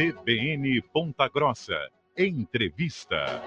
CBN Ponta Grossa. Entrevista.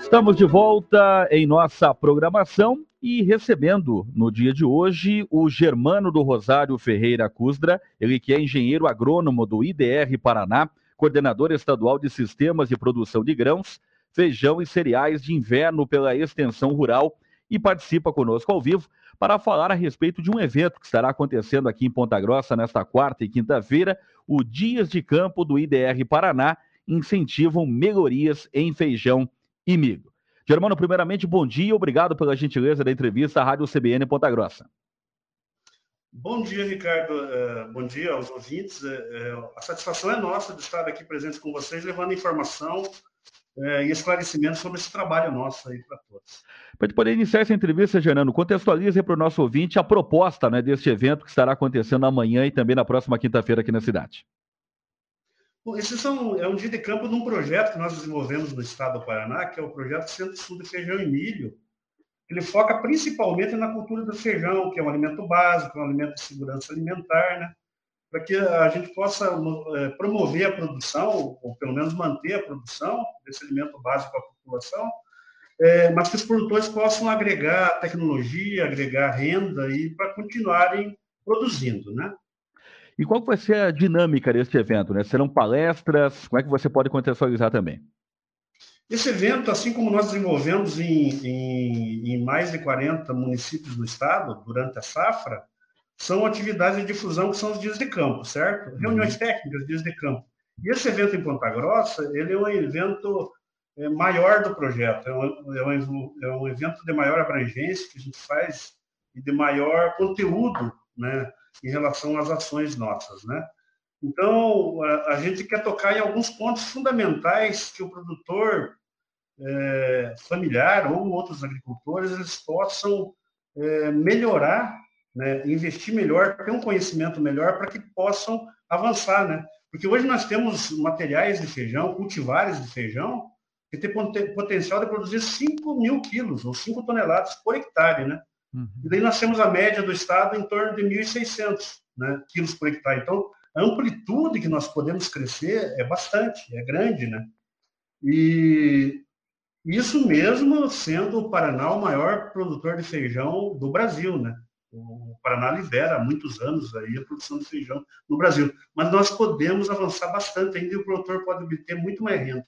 Estamos de volta em nossa programação e recebendo no dia de hoje o Germano do Rosário Ferreira Cusdra, ele que é engenheiro agrônomo do IDR Paraná, coordenador estadual de sistemas de produção de grãos, feijão e cereais de inverno pela extensão rural e participa conosco ao vivo para falar a respeito de um evento que estará acontecendo aqui em Ponta Grossa nesta quarta e quinta-feira, o Dias de Campo do IDR Paraná incentivam melhorias em feijão e milho. Germano, primeiramente, bom dia, obrigado pela gentileza da entrevista à Rádio CBN Ponta Grossa. Bom dia, Ricardo. Uh, bom dia aos ouvintes. Uh, a satisfação é nossa de estar aqui presente com vocês, levando informação uh, e esclarecimento sobre esse trabalho nosso aí para todos. Para poder iniciar essa entrevista, Gerando, contextualize para o nosso ouvinte a proposta né, deste evento que estará acontecendo amanhã e também na próxima quinta-feira aqui na cidade. Bom, esse são, é um dia de campo de um projeto que nós desenvolvemos no estado do Paraná, que é o projeto Centro de Estudo de Feijão e Milho. Ele foca principalmente na cultura do feijão, que é um alimento básico, é um alimento de segurança alimentar, né? Para que a gente possa é, promover a produção, ou pelo menos manter a produção desse alimento básico à população, é, mas que os produtores possam agregar tecnologia, agregar renda e para continuarem produzindo, né? E qual vai ser a dinâmica deste evento? Né? Serão palestras? Como é que você pode contextualizar também? Esse evento, assim como nós desenvolvemos em, em, em, mais de 40 municípios do estado durante a safra, são atividades de difusão que são os dias de campo, certo? Uhum. Reuniões técnicas, dias de campo. E esse evento em Ponta Grossa, ele é um evento é, maior do projeto, é um, é, um, é um evento de maior abrangência que a gente faz e de maior conteúdo, né? em relação às ações nossas, né? Então, a, a gente quer tocar em alguns pontos fundamentais que o produtor é, familiar ou outros agricultores eles possam é, melhorar, né, investir melhor, ter um conhecimento melhor para que possam avançar, né? Porque hoje nós temos materiais de feijão, cultivares de feijão, que tem potencial de produzir 5 mil quilos ou 5 toneladas por hectare, né? Uhum. E daí nós temos a média do estado em torno de 1.600 né, quilos por hectare. Então, a amplitude que nós podemos crescer é bastante, é grande, né? E isso mesmo sendo o Paraná o maior produtor de feijão do Brasil, né? O Paraná lidera há muitos anos aí a produção de feijão no Brasil. Mas nós podemos avançar bastante ainda e o produtor pode obter muito mais renda.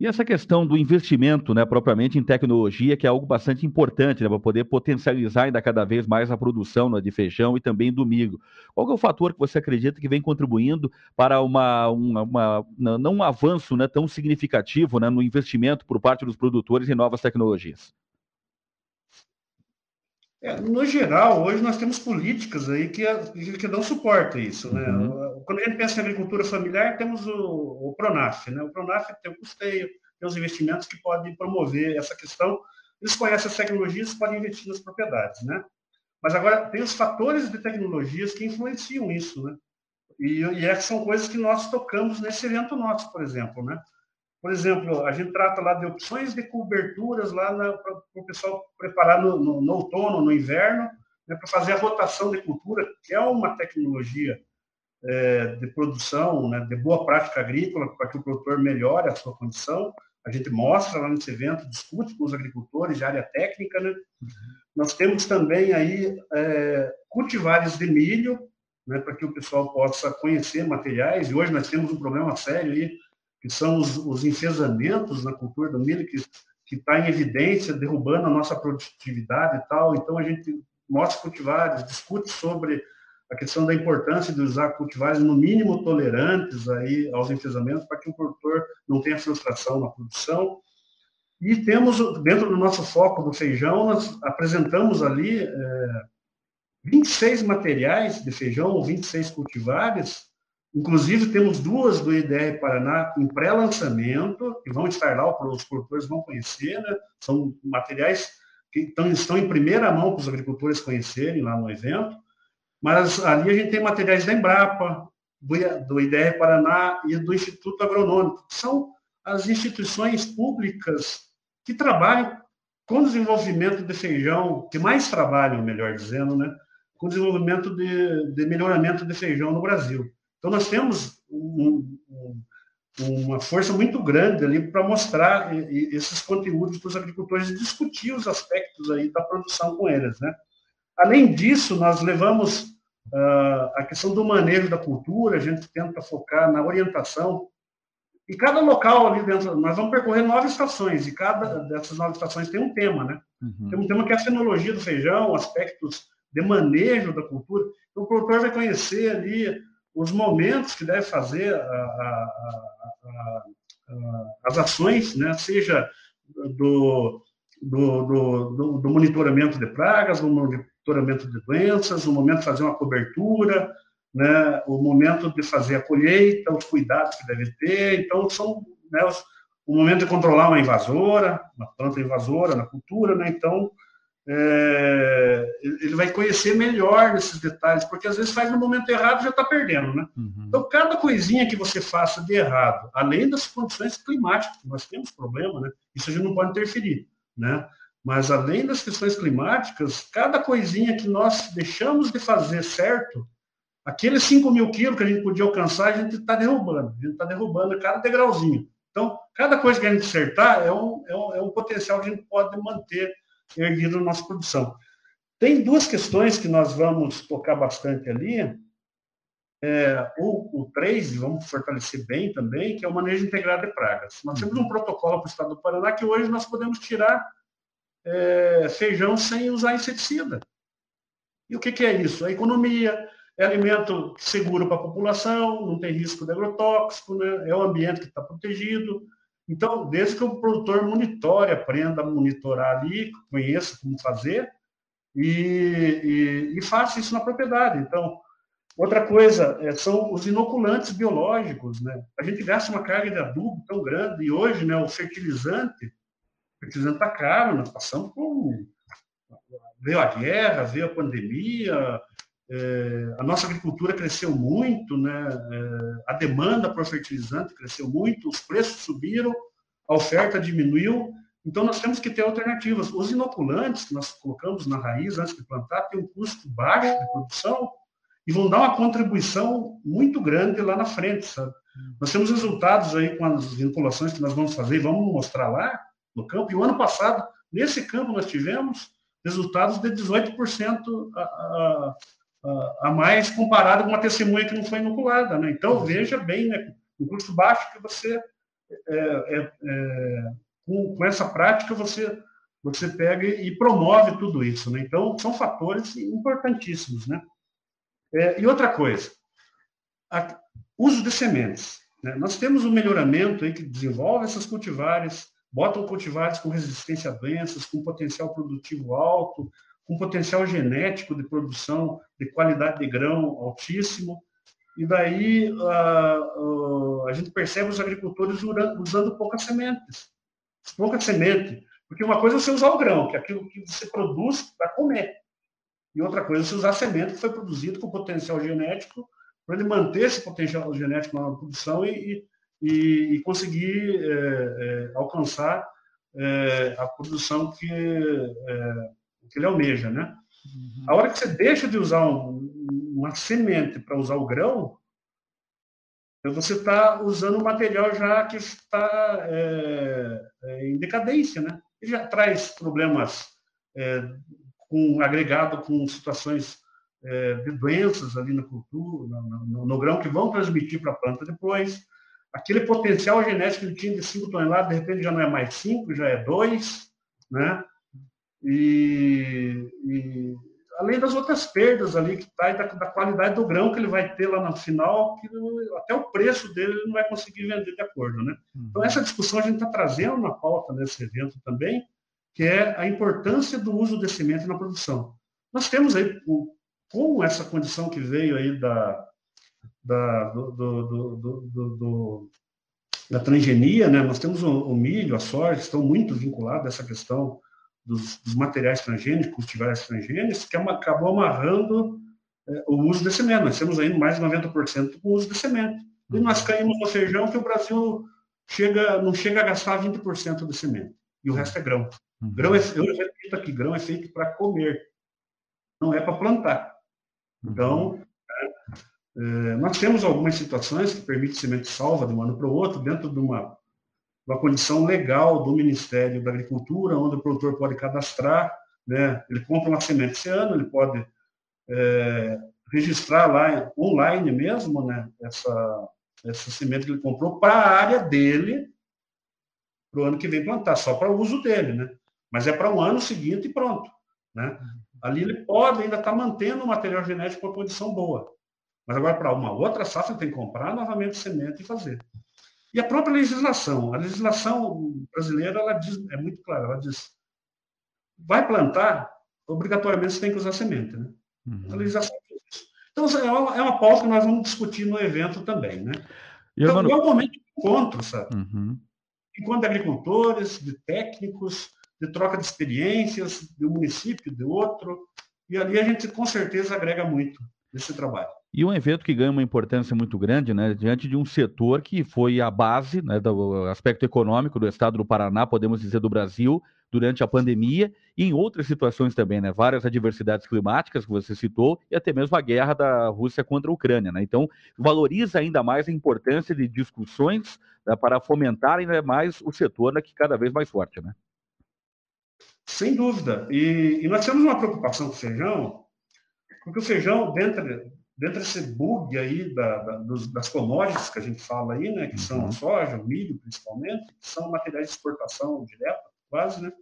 E essa questão do investimento, né, propriamente em tecnologia, que é algo bastante importante, né, para poder potencializar ainda cada vez mais a produção né, de feijão e também do milho. Qual é o fator que você acredita que vem contribuindo para uma, uma, uma não um avanço né, tão significativo né, no investimento por parte dos produtores em novas tecnologias? É, no geral, hoje nós temos políticas aí que, que dão suporte a isso. Né? Uhum. Quando a gente pensa em agricultura familiar, temos o, o Pronaf. Né? O Pronaf tem o custeio, tem os investimentos que podem promover essa questão. Eles conhecem as tecnologias e podem investir nas propriedades. Né? Mas agora, tem os fatores de tecnologias que influenciam isso. Né? E, e essas são coisas que nós tocamos nesse evento nosso, por exemplo. Né? Por exemplo, a gente trata lá de opções de coberturas lá para o pessoal preparar no, no, no, outono, no inverno, né, para fazer a rotação de cultura, que é uma tecnologia é, de produção, né, de boa prática agrícola, para que o produtor melhore a sua condição. A gente mostra lá nesse evento, discute com os agricultores de área técnica. Né? Nós temos também aí é, cultivares de milho, né, para que o pessoal possa conhecer materiais. E hoje nós temos um problema sério aí que são os, os enfesamentos na cultura do milho, que está em evidência, derrubando a nossa produtividade e tal. Então, a gente mostra cultivares, discute sobre a questão da importância de usar cultivares no mínimo tolerantes aí aos enfesamentos para que o produtor não tenha frustração na produção. E temos, dentro do nosso foco do feijão, nós apresentamos ali é, 26 materiais de feijão, 26 cultivares, Inclusive, temos duas do IDR Paraná em pré-lançamento, que vão estar lá, os produtores vão conhecer, né? São materiais que estão, em primeira mão para os agricultores conhecerem lá no evento. Mas ali a gente tem materiais da Embrapa, do, do IDR Paraná e do Instituto Agronômico, que são as instituições públicas que trabalham com desenvolvimento de feijão, que mais trabalham, melhor dizendo, né? com desenvolvimento de, de melhoramento de feijão no Brasil. Então, nós temos um, um, uma força muito grande ali para mostrar esses conteúdos para os agricultores e discutir os aspectos aí da produção com eles, né? Além disso, nós levamos uh, a questão do manejo da cultura, a gente tenta focar na orientação. E cada local ali dentro, nós vamos percorrer nove estações, e cada dessas nove estações tem um tema, né? Uhum. Tem um tema que é a fenologia do feijão, aspectos de manejo da cultura. Então, o produtor vai conhecer ali os momentos que deve fazer a, a, a, as ações, né? seja do, do, do, do, monitoramento de pragas, do monitoramento de doenças, o momento de fazer uma cobertura, né? o momento de fazer a colheita, os cuidados que deve ter. Então, são né, os, o momento de controlar uma invasora, uma planta invasora na cultura. Né? Então, é, ele vai conhecer melhor esses detalhes, porque às vezes faz no momento errado e já está perdendo, né? Uhum. Então, cada coisinha que você faça de errado, além das condições climáticas, nós temos problema, né? Isso a gente não pode interferir, né? Mas além das questões climáticas, cada coisinha que nós deixamos de fazer certo, aqueles 5 mil quilos que a gente podia alcançar, a gente está derrubando, a gente está derrubando cada degrauzinho. Então, cada coisa que a gente acertar é um, é um, é um potencial que a gente pode manter erguido na nossa produção. Tem duas questões que nós vamos tocar bastante ali. É, o, o 3, vamos fortalecer bem também, que é o manejo integrado de pragas. Nós temos um protocolo para o estado do Paraná que hoje nós podemos tirar é, feijão sem usar inseticida. E o que, que é isso? A economia, é alimento seguro para a população, não tem risco de agrotóxico, né? é o ambiente que está protegido, então, desde que o produtor monitore, aprenda a monitorar ali, conheça como fazer e, e, e faça isso na propriedade. Então, outra coisa é, são os inoculantes biológicos, né? A gente gasta uma carga de adubo tão grande e hoje, né, o fertilizante, o fertilizante está caro, nós passamos por veio a guerra, veio a pandemia, é, a nossa agricultura cresceu muito, né? É, a demanda por fertilizante cresceu muito, os preços subiram, a oferta diminuiu, então nós temos que ter alternativas. Os inoculantes que nós colocamos na raiz antes de plantar têm um custo baixo de produção e vão dar uma contribuição muito grande lá na frente, sabe? Nós temos resultados aí com as vinculações que nós vamos fazer, vamos mostrar lá no campo. E o ano passado, nesse campo, nós tivemos resultados de 18% a, a, a mais comparado com uma testemunha que não foi inoculada. Né? Então, veja bem, né, o custo baixo que você, é, é, é, com, com, essa prática, você, você pega e promove tudo isso. Né? Então, são fatores importantíssimos. Né? É, e outra coisa, a, uso de sementes. Né? Nós temos um melhoramento aí que desenvolve essas cultivares, botam cultivares com resistência a doenças, com potencial produtivo alto, com potencial genético de produção de qualidade de grão altíssimo. E daí a, a gente percebe os agricultores usando poucas sementes. Pouca semente. Porque uma coisa é você usar o grão, que é aquilo que você produz para comer. E outra coisa é você usar semente que foi produzido com potencial genético, para ele manter esse potencial genético na produção e, e, e conseguir é, é, alcançar é, a produção que que ele almeja, né? Uhum. A hora que você deixa de usar um, uma semente para usar o grão, você está usando um material já que está é, é, em decadência, né? Ele já traz problemas é, com agregado com situações é, de doenças ali na cultura, no, no, no grão, que vão transmitir para a planta depois. Aquele potencial genético que ele tinha de 5 toneladas, de repente já não é mais 5, já é 2, né? E, e, além das outras perdas ali que tá, da, da, qualidade do grão que ele vai ter lá no final, que até o preço dele ele não vai conseguir vender de acordo, né? Uhum. Então essa discussão a gente está trazendo na pauta nesse evento também, que é a importância do uso de semente na produção. Nós temos aí, com essa condição que veio aí da, da, do, do, do, do da transgenia, né? Nós temos o, o milho, a soja, estão muito vinculados a essa questão dos, dos materiais transgênicos, cultivares transgênicos, que é acabou amarrando é, o uso de semente. Nós temos ainda mais de 90% com o uso de semente. E nós caímos no feijão que o Brasil chega, não chega a gastar 20% de semente. e o resto é grão. Uhum. Grão é, eu repito aqui, grão é feito para comer, não é para plantar. Uhum. Então, é, é, nós temos algumas situações que permitem semente salva de um ano para o outro, dentro de uma, uma condição legal do Ministério da Agricultura, onde o produtor pode cadastrar, né? ele compra uma semente esse ano, ele pode é, registrar lá online mesmo, né? essa, essa semente que ele comprou para a área dele, para o ano que vem plantar, só para o uso dele, né? Mas é para o um ano seguinte e pronto, né? Ali ele pode ainda estar tá mantendo o material genético com a condição boa. Mas agora, para uma outra safra, ele tem que comprar novamente semente e fazer. E a própria legislação. A legislação brasileira ela diz, é muito clara. Ela diz, vai plantar, obrigatoriamente você tem que usar semente. Né? Uhum. A legislação diz isso. Então, é uma, é uma pauta que nós vamos discutir no evento também. Né? Então, mano... é um momento de encontro, sabe? Uhum. Enquanto de agricultores, de técnicos, de troca de experiências de um município, de outro, e ali a gente com certeza agrega muito nesse trabalho. E um evento que ganha uma importância muito grande, né, diante de um setor que foi a base né, do aspecto econômico do estado do Paraná, podemos dizer, do Brasil, durante a pandemia e em outras situações também, né? Várias adversidades climáticas que você citou e até mesmo a guerra da Rússia contra a Ucrânia, né? Então, valoriza ainda mais a importância de discussões né, para fomentar ainda mais o setor né, que cada vez mais forte, né? Sem dúvida. E, e, nós temos uma preocupação com o feijão, porque o feijão, dentro, dentro desse bug aí da, da, dos, das commodities que a gente fala aí, né, que são a uhum. soja, o milho principalmente, que são materiais de exportação direta, quase, né?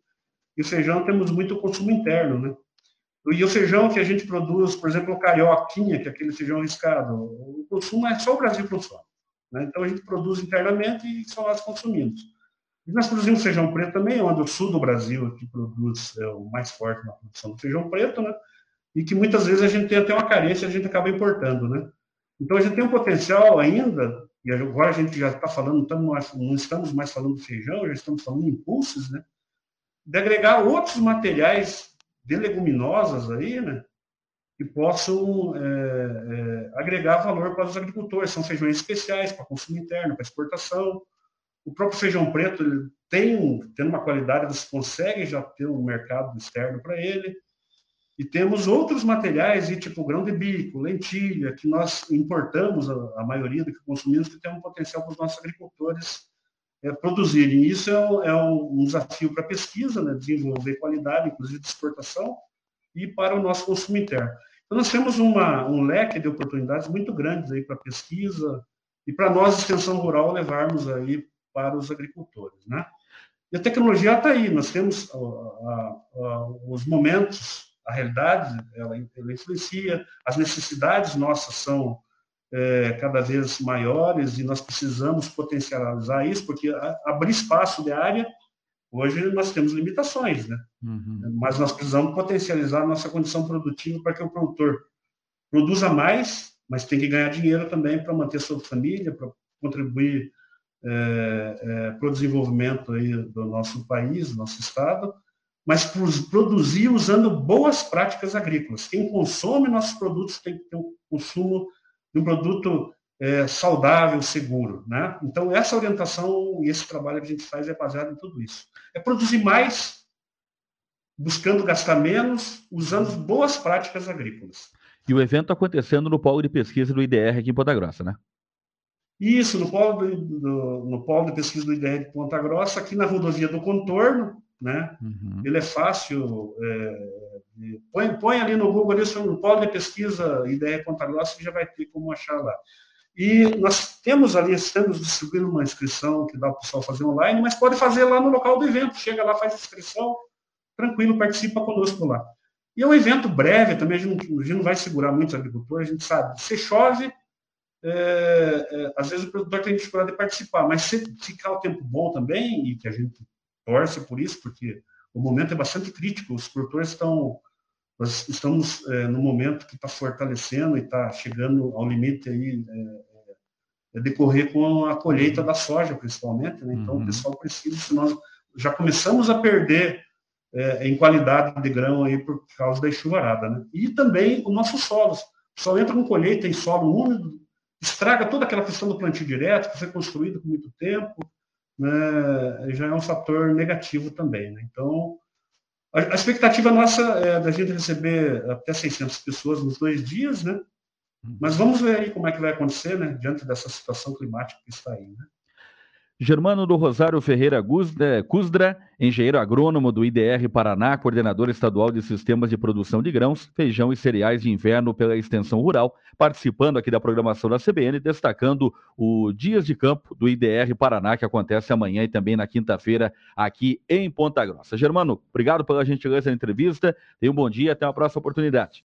E o feijão temos muito consumo interno, né? E o feijão que a gente produz, por exemplo, o carioquinha, que é aquele feijão riscado, o consumo é só o Brasil consome. Né? Então a gente produz internamente e só nós consumimos. E nós produzimos feijão preto também, onde o sul do Brasil que produz é o mais forte na produção do feijão preto, né? E que muitas vezes a gente tem até uma carência, a gente acaba importando, né? Então a gente tem um potencial ainda, e agora a gente já está falando, não estamos mais falando do feijão, já estamos falando de impulsos, né? De agregar outros materiais de leguminosas aí, né? Que possam é, é, agregar valor para os agricultores. São feijões especiais para consumo interno, para exportação. O próprio feijão preto tem, tem uma qualidade, você consegue já ter um mercado externo para ele. E temos outros materiais, tipo grão de bico, lentilha, que nós importamos, a, maioria do que consumimos, que tem um potencial para os nossos agricultores é, produzirem. Isso é, um, é um desafio para a pesquisa, né, desenvolver qualidade, inclusive de exportação, e para o nosso consumo interno. Então, nós temos uma, um leque de oportunidades muito grandes aí para pesquisa e para nós, extensão rural, levarmos aí para os agricultores. Né? E a tecnologia está aí, nós temos a, a, a, os momentos, a realidade, ela, ela, influencia, as necessidades nossas são é, cada vez maiores e nós precisamos potencializar isso, porque abrir espaço de área, hoje nós temos limitações, né? Uhum. Mas nós precisamos potencializar a nossa condição produtiva para que o produtor produza mais, mas tem que ganhar dinheiro também para manter sua família, para contribuir é, é, para o desenvolvimento aí do nosso país, do nosso estado, mas produzir usando boas práticas agrícolas. Quem consome nossos produtos tem que ter um consumo de um produto é, saudável, seguro. Né? Então, essa orientação e esse trabalho que a gente faz é baseado em tudo isso. É produzir mais, buscando gastar menos, usando boas práticas agrícolas. E o evento acontecendo no polo de pesquisa do IDR aqui em Ponta Grossa, né? Isso, no polo, do, no polo de pesquisa do IDR de Ponta Grossa, aqui na rodovia do Contorno, né? Uhum. Ele é fácil. É, põe, põe ali no Google, ali, no polo de pesquisa Ponta Grossa, que já vai ter como achar lá. E nós temos ali, estamos distribuindo uma inscrição que dá para o pessoal fazer online, mas pode fazer lá no local do evento. Chega lá, faz inscrição, tranquilo, participa conosco lá. E é um evento breve também, a gente não, a gente não vai segurar muitos agricultores, a gente sabe, se chove, é, é, às vezes o produtor tem dificuldade de participar, mas se ficar o tempo bom também, e que a gente torce por isso, porque o momento é bastante crítico, os produtores estão, nós estamos é, no momento que está fortalecendo e está chegando ao limite aí, é, é, decorrer com a colheita da soja, principalmente, né? então uhum. o pessoal precisa, se nós já começamos a perder é, em qualidade de grão aí por causa da chuvarada, né? E também o nosso solo, o solo entra com colheita em solo úmido, estraga toda aquela questão do plantio direto, que foi construído com muito tempo, né, já é um fator negativo também. Né? Então, a, a, expectativa nossa é da gente receber até 600 pessoas nos dois dias, né? Uhum. Mas vamos ver aí como é que vai acontecer, né? Diante dessa situação climática que está aí, né? Germano do Rosário Ferreira Cusdra, engenheiro agrônomo do IDR Paraná, coordenador estadual de sistemas de produção de grãos, feijão e cereais de inverno pela extensão rural, participando aqui da programação da CBN, destacando o Dias de Campo do IDR Paraná, que acontece amanhã e também na quinta-feira aqui em Ponta Grossa. Germano, obrigado pela gentileza da entrevista, tenha um bom dia, até a próxima oportunidade.